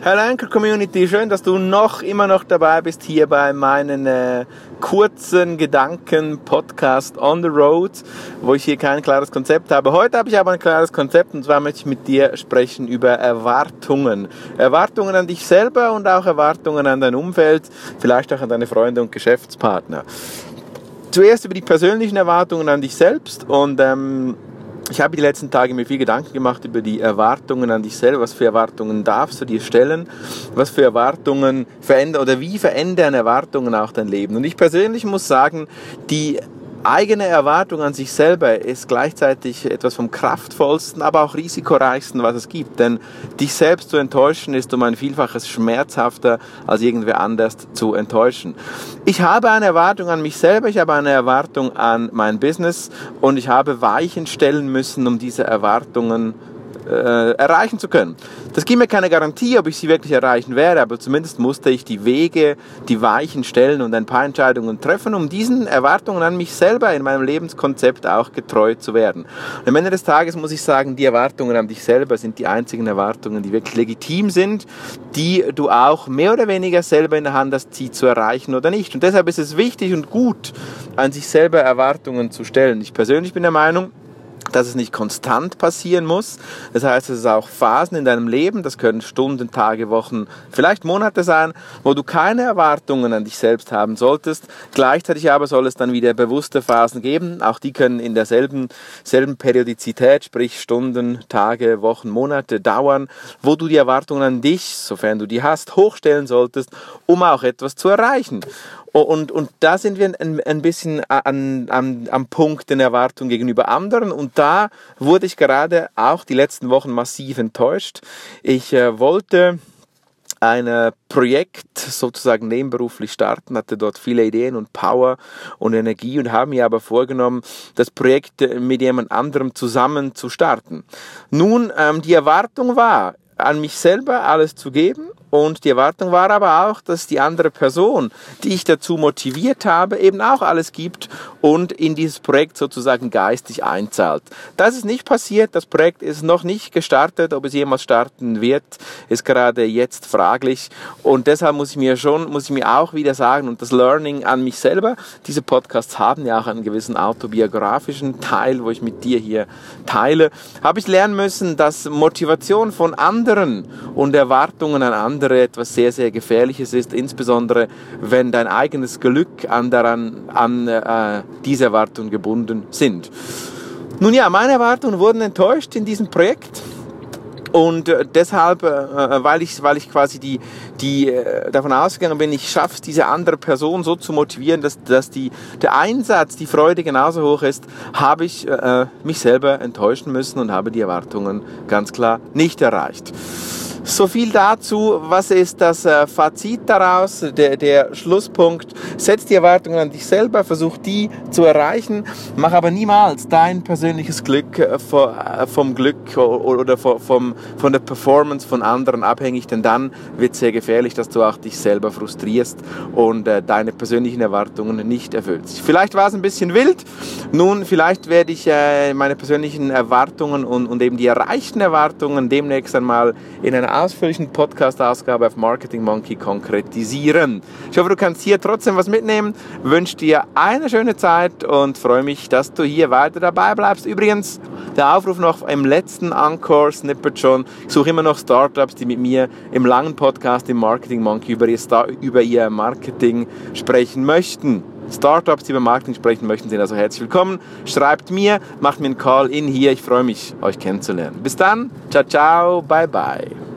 Hello Anchor Community, schön, dass du noch immer noch dabei bist hier bei meinen äh, kurzen Gedanken Podcast on the road, wo ich hier kein klares Konzept habe. Heute habe ich aber ein klares Konzept und zwar möchte ich mit dir sprechen über Erwartungen. Erwartungen an dich selber und auch Erwartungen an dein Umfeld, vielleicht auch an deine Freunde und Geschäftspartner. Zuerst über die persönlichen Erwartungen an dich selbst und ähm, ich habe die letzten Tage mir viel Gedanken gemacht über die Erwartungen an dich selber. Was für Erwartungen darfst du dir stellen? Was für Erwartungen verändern oder wie verändern Erwartungen auch dein Leben? Und ich persönlich muss sagen, die eigene Erwartung an sich selber ist gleichzeitig etwas vom kraftvollsten, aber auch risikoreichsten, was es gibt. Denn dich selbst zu enttäuschen ist um ein Vielfaches schmerzhafter, als irgendwer anders zu enttäuschen. Ich habe eine Erwartung an mich selber, ich habe eine Erwartung an mein Business und ich habe Weichen stellen müssen, um diese Erwartungen äh, erreichen zu können. Das gibt mir keine Garantie, ob ich sie wirklich erreichen werde, aber zumindest musste ich die Wege, die Weichen stellen und ein paar Entscheidungen treffen, um diesen Erwartungen an mich selber in meinem Lebenskonzept auch getreu zu werden. Und am Ende des Tages muss ich sagen, die Erwartungen an dich selber sind die einzigen Erwartungen, die wirklich legitim sind, die du auch mehr oder weniger selber in der Hand hast, sie zu erreichen oder nicht. Und deshalb ist es wichtig und gut, an sich selber Erwartungen zu stellen. Ich persönlich bin der Meinung, dass es nicht konstant passieren muss. Das heißt, es ist auch Phasen in deinem Leben, das können Stunden, Tage, Wochen, vielleicht Monate sein, wo du keine Erwartungen an dich selbst haben solltest. Gleichzeitig aber soll es dann wieder bewusste Phasen geben. Auch die können in derselben selben Periodizität, sprich Stunden, Tage, Wochen, Monate dauern, wo du die Erwartungen an dich, sofern du die hast, hochstellen solltest, um auch etwas zu erreichen. Und, und da sind wir ein, ein bisschen an, an, am Punkt der Erwartung gegenüber anderen. Und da wurde ich gerade auch die letzten Wochen massiv enttäuscht. Ich äh, wollte ein Projekt sozusagen nebenberuflich starten, hatte dort viele Ideen und Power und Energie und habe mir aber vorgenommen, das Projekt mit jemand anderem zusammen zu starten. Nun, ähm, die Erwartung war, an mich selber alles zu geben. Und die Erwartung war aber auch, dass die andere Person, die ich dazu motiviert habe, eben auch alles gibt und in dieses Projekt sozusagen geistig einzahlt. Das ist nicht passiert, das Projekt ist noch nicht gestartet, ob es jemals starten wird, ist gerade jetzt fraglich. Und deshalb muss ich mir schon, muss ich mir auch wieder sagen und das Learning an mich selber, diese Podcasts haben ja auch einen gewissen autobiografischen Teil, wo ich mit dir hier teile, habe ich lernen müssen, dass Motivation von anderen und Erwartungen an andere andere etwas sehr, sehr Gefährliches ist, insbesondere wenn dein eigenes Glück an, daran, an äh, diese Erwartungen gebunden sind. Nun ja, meine Erwartungen wurden enttäuscht in diesem Projekt. Und äh, deshalb, äh, äh, weil ich, weil ich quasi die, die davon ausgegangen bin, ich schaffe es, diese andere Person so zu motivieren, dass, dass die, der Einsatz, die Freude genauso hoch ist, habe ich äh, mich selber enttäuschen müssen und habe die Erwartungen ganz klar nicht erreicht. So viel dazu. Was ist das äh, Fazit daraus? Der, der Schlusspunkt. Setz die Erwartungen an dich selber, versuch die zu erreichen. Mach aber niemals dein persönliches Glück äh, äh, vom Glück oder vom, von der Performance von anderen abhängig, denn dann wird es sehr gefährlich, dass du auch dich selber frustrierst und deine persönlichen Erwartungen nicht erfüllst. Vielleicht war es ein bisschen wild. Nun, vielleicht werde ich meine persönlichen Erwartungen und, und eben die erreichten Erwartungen demnächst einmal in einer ausführlichen Podcast-Ausgabe auf Marketing Monkey konkretisieren. Ich hoffe, du kannst hier trotzdem was mitnehmen. Wünsche dir eine schöne Zeit und freue mich, dass du hier weiter dabei bleibst. Übrigens, der Aufruf noch im letzten Encore-Snippet schon. Ich suche immer noch Startups, die mit mir im langen Podcast im Marketing Monkey über ihr, Star über ihr Marketing sprechen möchten. Startups, die über Marketing sprechen möchten, sind also herzlich willkommen. Schreibt mir, macht mir einen Call in hier. Ich freue mich, euch kennenzulernen. Bis dann. Ciao, ciao. Bye, bye.